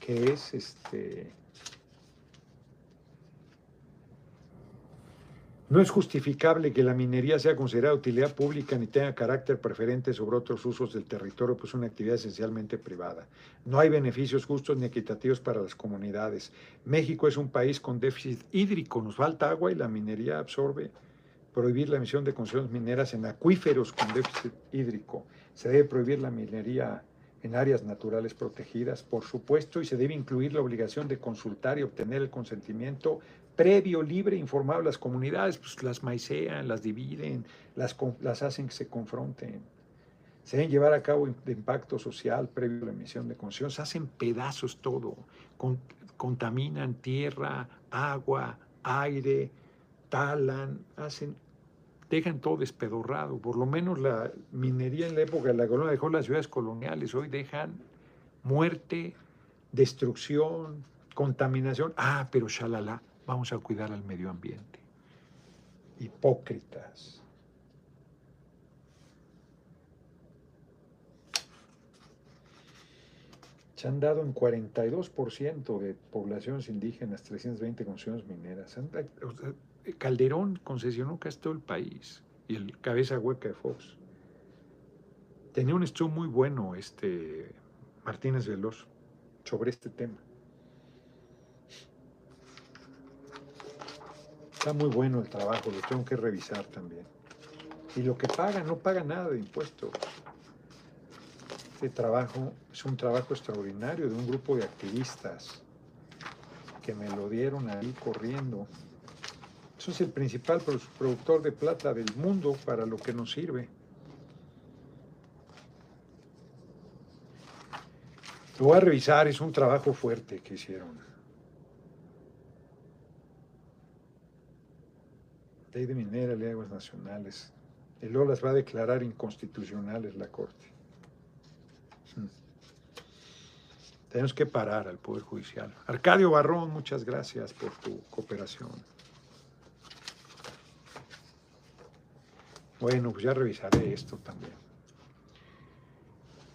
que es este No es justificable que la minería sea considerada utilidad pública ni tenga carácter preferente sobre otros usos del territorio, pues es una actividad esencialmente privada. No hay beneficios justos ni equitativos para las comunidades. México es un país con déficit hídrico, nos falta agua y la minería absorbe. Prohibir la emisión de concesiones mineras en acuíferos con déficit hídrico. Se debe prohibir la minería en áreas naturales protegidas, por supuesto, y se debe incluir la obligación de consultar y obtener el consentimiento previo, libre, informado a las comunidades, pues las maicean, las dividen, las, las hacen que se confronten. Se deben llevar a cabo de impacto social previo a la emisión de concesiones, hacen pedazos todo, contaminan tierra, agua, aire, talan, hacen dejan todo despedorrado. Por lo menos la minería en la época de la colonia dejó las ciudades coloniales. Hoy dejan muerte, destrucción, contaminación. Ah, pero shalala, vamos a cuidar al medio ambiente. Hipócritas. Se han dado en 42% de poblaciones indígenas 320 concesiones mineras. Calderón concesionó casi todo el país y el cabeza hueca de Fox. Tenía un estudio muy bueno este Martínez Veloz sobre este tema. Está muy bueno el trabajo, lo tengo que revisar también. Y lo que paga, no paga nada de impuestos. Este trabajo es un trabajo extraordinario de un grupo de activistas que me lo dieron ahí corriendo. Eso es el principal productor de plata del mundo para lo que nos sirve. Lo voy a revisar, es un trabajo fuerte que hicieron. Ley de minera, ley de aguas nacionales. Y luego las va a declarar inconstitucionales la Corte. Hmm. Tenemos que parar al Poder Judicial. Arcadio Barrón, muchas gracias por tu cooperación. Bueno, pues ya revisaré esto también.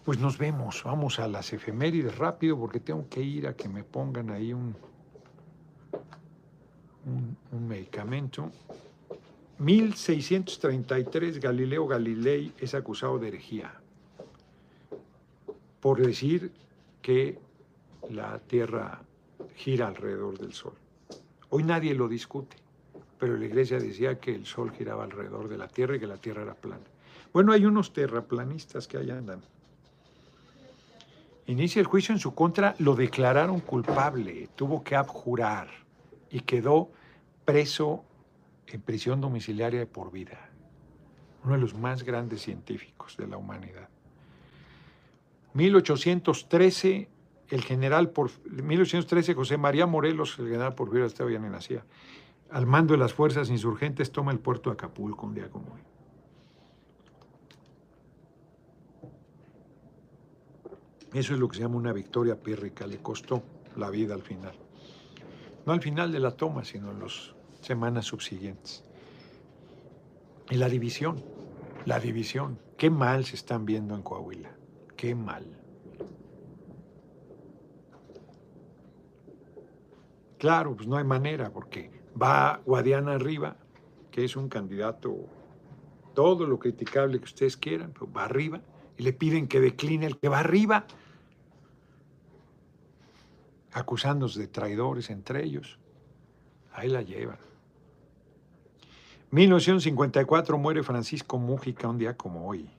Pues nos vemos, vamos a las efemérides rápido porque tengo que ir a que me pongan ahí un, un, medicamento. 1633 Galileo Galilei es acusado de herejía por decir que la Tierra gira alrededor del Sol. Hoy nadie lo discute pero la iglesia decía que el sol giraba alrededor de la tierra y que la tierra era plana. Bueno, hay unos terraplanistas que ahí andan. Inicia el juicio en su contra, lo declararon culpable, tuvo que abjurar y quedó preso en prisión domiciliaria de por vida. Uno de los más grandes científicos de la humanidad. 1813, el general por 1813 José María Morelos, el general Porfirio estaba ya ni nacía al mando de las fuerzas insurgentes, toma el puerto de Acapulco un día como hoy. Eso es lo que se llama una victoria pírrica, le costó la vida al final. No al final de la toma, sino en las semanas subsiguientes. Y la división, la división. Qué mal se están viendo en Coahuila, qué mal. Claro, pues no hay manera, porque Va Guadiana arriba, que es un candidato, todo lo criticable que ustedes quieran, pero va arriba, y le piden que decline el que va arriba, acusándose de traidores entre ellos. Ahí la llevan. 1954 muere Francisco Mújica un día como hoy.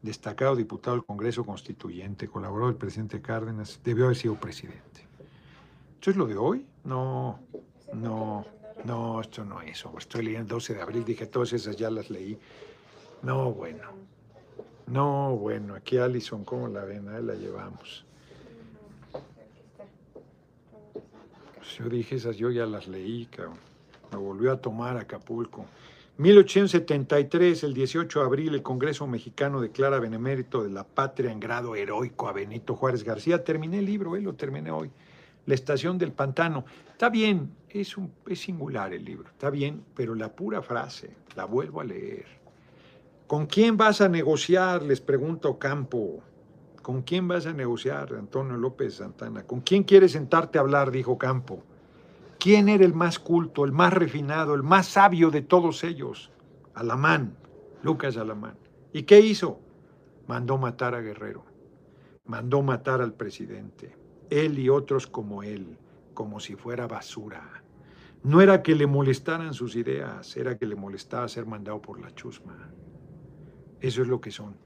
Destacado diputado del Congreso Constituyente, colaboró el presidente Cárdenas, debió haber sido presidente. ¿Esto es lo de hoy? No. No, no, esto no es. Estoy leyendo 12 de abril, dije, todas esas ya las leí. No, bueno. No, bueno, aquí Alison, ¿cómo la ven? Ahí la llevamos. Pues yo dije, esas yo ya las leí, cabrón. Me volvió a tomar Acapulco. 1873, el 18 de abril, el Congreso Mexicano declara benemérito de la patria en grado heroico a Benito Juárez García. Terminé el libro, eh, lo terminé hoy. La estación del pantano. Está bien, es, un, singular el libro, está bien, pero la pura frase, la vuelvo a leer. ¿Con quién vas a negociar? Les pregunto Campo. ¿Con quién vas a negociar, Antonio López Santana? ¿Con quién quieres sentarte a hablar? Dijo Campo. ¿Quién era el más culto, el más refinado, el más sabio de todos ellos? Alamán, Lucas Alamán. ¿Y qué hizo? Mandó matar a Guerrero, mandó matar al presidente, él y otros como él, como si fuera basura. No era que le molestaran sus ideas, era que le molestaba ser mandado por la chusma. Eso es lo que son,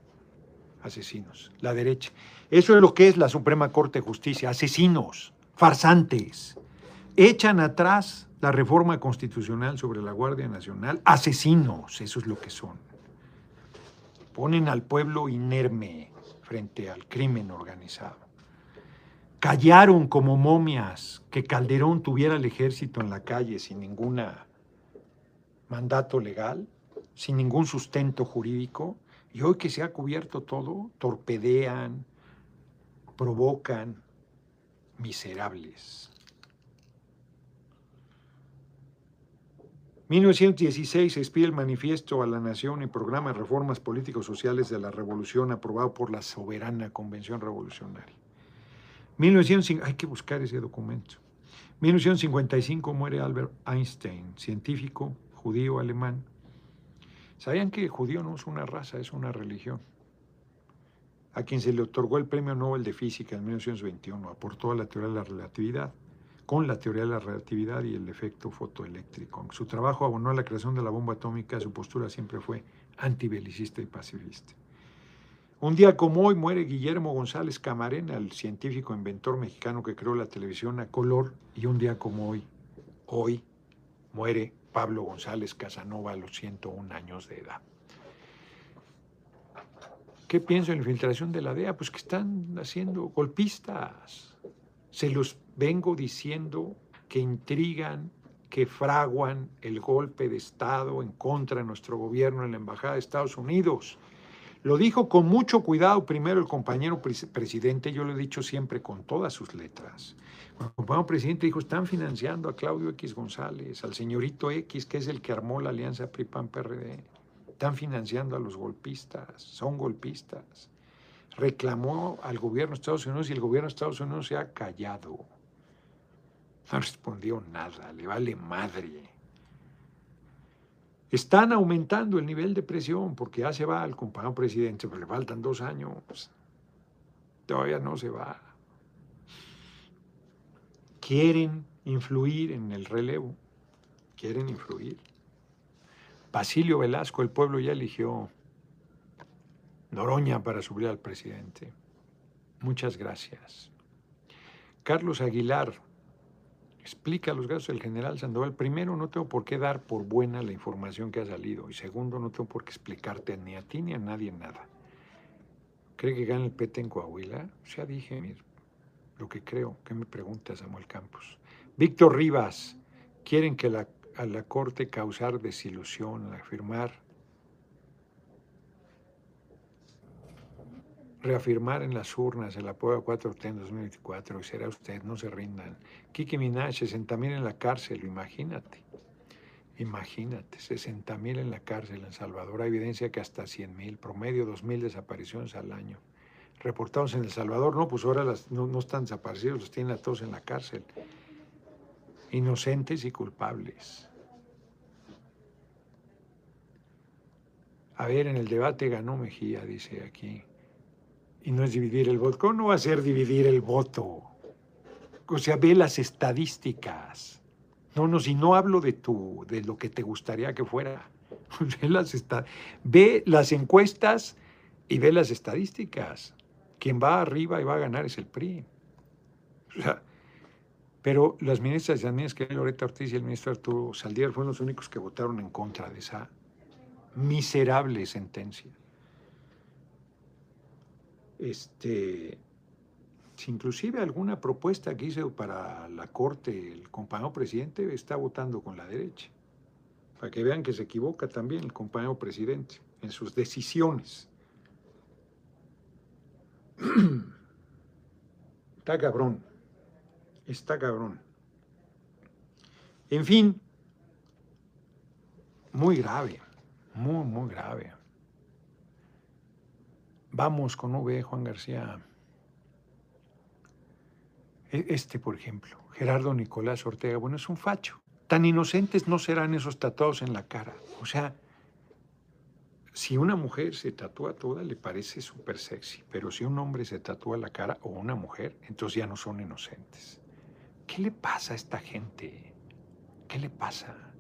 asesinos, la derecha. Eso es lo que es la Suprema Corte de Justicia, asesinos, farsantes echan atrás la reforma constitucional sobre la Guardia Nacional, asesinos, eso es lo que son. Ponen al pueblo inerme frente al crimen organizado. Callaron como momias que Calderón tuviera el ejército en la calle sin ningún mandato legal, sin ningún sustento jurídico, y hoy que se ha cubierto todo, torpedean, provocan, miserables. 1916 se expide el manifiesto a la nación y programa de reformas políticos sociales de la revolución aprobado por la soberana convención revolucionaria. 1905, hay que buscar ese documento. 1955 muere Albert Einstein, científico judío alemán. ¿Sabían que el judío no es una raza, es una religión? A quien se le otorgó el Premio Nobel de Física en 1921, aportó a la teoría de la relatividad con la teoría de la relatividad y el efecto fotoeléctrico. Su trabajo abonó a la creación de la bomba atómica, su postura siempre fue antibelicista y pacifista. Un día como hoy muere Guillermo González Camarena, el científico inventor mexicano que creó la televisión a color, y un día como hoy, hoy muere Pablo González Casanova a los 101 años de edad. ¿Qué pienso en la infiltración de la DEA? Pues que están haciendo golpistas. Se los vengo diciendo que intrigan, que fraguan el golpe de Estado en contra de nuestro gobierno en la Embajada de Estados Unidos. Lo dijo con mucho cuidado primero el compañero presidente, yo lo he dicho siempre con todas sus letras. El compañero presidente dijo, están financiando a Claudio X González, al señorito X, que es el que armó la alianza PRI-PAN-PRD. Están financiando a los golpistas, son golpistas. Reclamó al gobierno de Estados Unidos y el gobierno de Estados Unidos se ha callado. No respondió nada, le vale madre. Están aumentando el nivel de presión porque ya se va el compañero presidente, pero le faltan dos años. Todavía no se va. Quieren influir en el relevo. Quieren influir. Basilio Velasco, el pueblo ya eligió Noroña para subir al presidente. Muchas gracias. Carlos Aguilar, explica los gastos del general Sandoval. Primero, no tengo por qué dar por buena la información que ha salido. Y segundo, no tengo por qué explicarte ni a ti ni a nadie nada. ¿Cree que gana el PT en Coahuila? Sea, dije lo que creo. ¿Qué me pregunta Samuel Campos? Víctor Rivas, quieren que a la Corte causar desilusión, afirmar reafirmar en las urnas el apoyo a 4T en 2024 y será usted, no se rindan. Kiki Minaj, 60 mil en la cárcel, imagínate. Imagínate, 60 mil en la cárcel en Salvador. Hay evidencia que hasta 100 mil, promedio 2 mil desapariciones al año. Reportados en El Salvador, no, pues ahora no, no están desaparecidos, los tienen a todos en la cárcel. Inocentes y culpables. A ver, en el debate ganó Mejía, dice aquí y no es dividir el voto. ¿Cómo no va a ser dividir el voto? O sea, ve las estadísticas. No, no, si no hablo de tu, de lo que te gustaría que fuera. Ve las, ve las encuestas y ve las estadísticas. Quien va arriba y va a ganar es el PRI. O sea, pero las ministras de que Loreta Ortiz y el ministro Arturo Saldívar fueron los únicos que votaron en contra de esa miserable sentencia. Este, si inclusive alguna propuesta que hizo para la Corte el compañero presidente está votando con la derecha. Para que vean que se equivoca también el compañero presidente en sus decisiones. Está cabrón. Está cabrón. En fin, muy grave, muy, muy grave. Vamos con V, Juan García. E, este, por ejemplo, Gerardo Nicolás Ortega, bueno, es un facho. Tan inocentes no serán esos tatuados en la cara. O sea, si una mujer se tatúa toda, le parece súper sexy, pero si un hombre se tatúa la cara o una mujer, entonces ya no son inocentes. ¿Qué le pasa a esta gente? ¿Qué le pasa?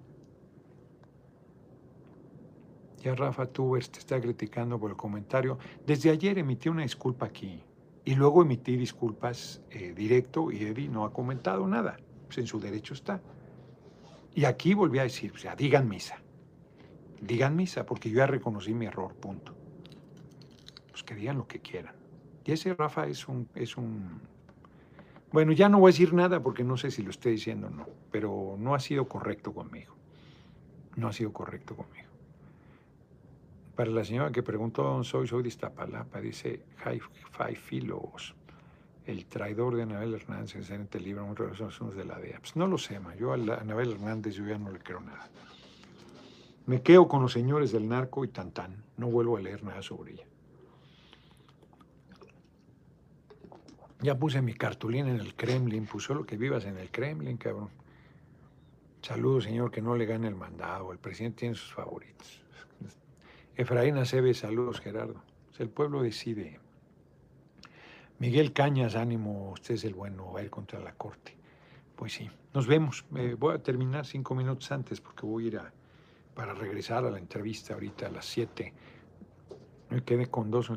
Ya Rafa Tubers te está criticando por el comentario. Desde ayer emití una disculpa aquí y luego emití disculpas eh, directo y Eddie no ha comentado nada. Pues en su derecho está. Y aquí volví a decir, o sea, digan misa digan misa, porque yo ya reconocí mi error, punto. Pues que digan lo que quieran. Y ese Rafa es un, es un... Bueno, ya no voy a decir nada porque no sé si lo estoy diciendo o no, pero no ha sido correcto conmigo. No ha sido correcto conmigo. Para la señora que preguntó, soy, soy de Iztapalapa, dice Five Filos, el traidor de Anabel Hernández en este libro, un de la DEA. Pues no lo sé, ma. yo a Anabel Hernández yo ya no le creo nada. Me quedo con los señores del narco y tan tan. No vuelvo a leer nada sobre ella. Ya puse mi cartulina en el Kremlin, puso lo que vivas en el Kremlin, cabrón. Saludos, señor, que no le gane el mandado. El presidente tiene sus favoritos. Efraín Acebe, saludos, Gerardo. El pueblo decide. Miguel Cañas, ánimo, usted es el bueno, va a ir contra la corte. Pues sí, nos vemos. voy a terminar cinco minutos antes porque voy a ir a para regresar a la entrevista ahorita a las 7. Me quedé con dos,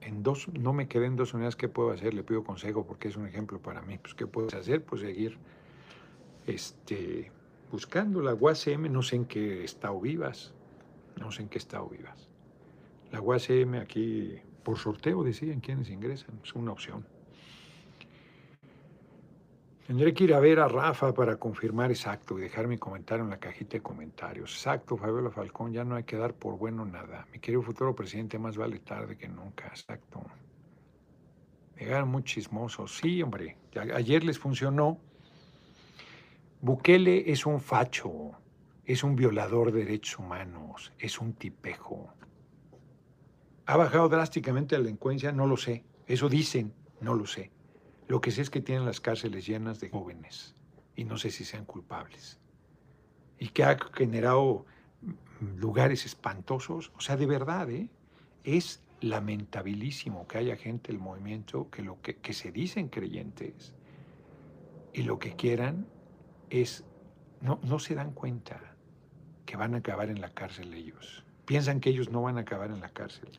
en dos, no me quedé en dos unidades, ¿qué puedo hacer? Le pido consejo porque es un ejemplo para mí. Pues, ¿qué puedo hacer? Pues seguir este, buscando la UACM, no sé en qué estado vivas, no sé en qué estado vivas. La UACM aquí, por sorteo deciden quiénes ingresan, es una opción. Tendré que ir a ver a Rafa para confirmar exacto y dejar mi comentario en la cajita de comentarios. Exacto, Fabiola Falcón, ya no hay que dar por bueno nada. Mi querido futuro presidente, más vale tarde que nunca. Exacto. Llegaron muy chismosos. Sí, hombre, ayer les funcionó. Bukele es un facho, es un violador de derechos humanos, es un tipejo. ¿Ha bajado drásticamente la delincuencia? No lo sé. Eso dicen, no lo sé. Lo que sé es que tienen las cárceles llenas de jóvenes y no sé si sean culpables. Y que ha generado lugares espantosos. O sea, de verdad, ¿eh? es lamentabilísimo que haya gente del movimiento que, lo que, que se dicen creyentes y lo que quieran es, no, no se dan cuenta que van a acabar en la cárcel ellos. Piensan que ellos no van a acabar en la cárcel.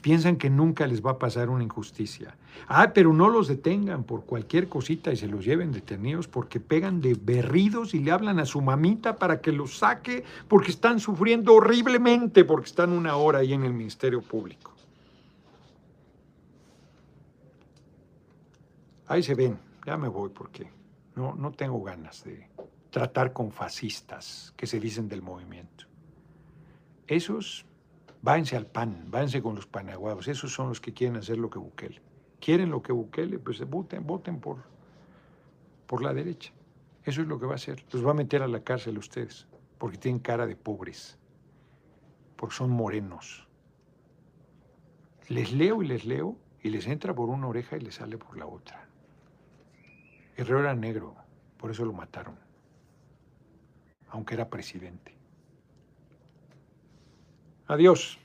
Piensan que nunca les va a pasar una injusticia. Ah, pero no los detengan por cualquier cosita y se los lleven detenidos porque pegan de berridos y le hablan a su mamita para que los saque porque están sufriendo horriblemente porque están una hora ahí en el Ministerio Público. Ahí se ven, ya me voy porque no, no tengo ganas de tratar con fascistas que se dicen del movimiento. Esos váyanse al PAN, váyanse con los panaguados, esos son los que quieren hacer lo que Bukele. Quieren lo que Bukele, pues voten, voten por, por la derecha. Eso es lo que va a hacer. Los va a meter a la cárcel ustedes, porque tienen cara de pobres, porque son morenos. Les leo y les leo y les entra por una oreja y les sale por la otra. Herrero era negro, por eso lo mataron, aunque era presidente. Adiós.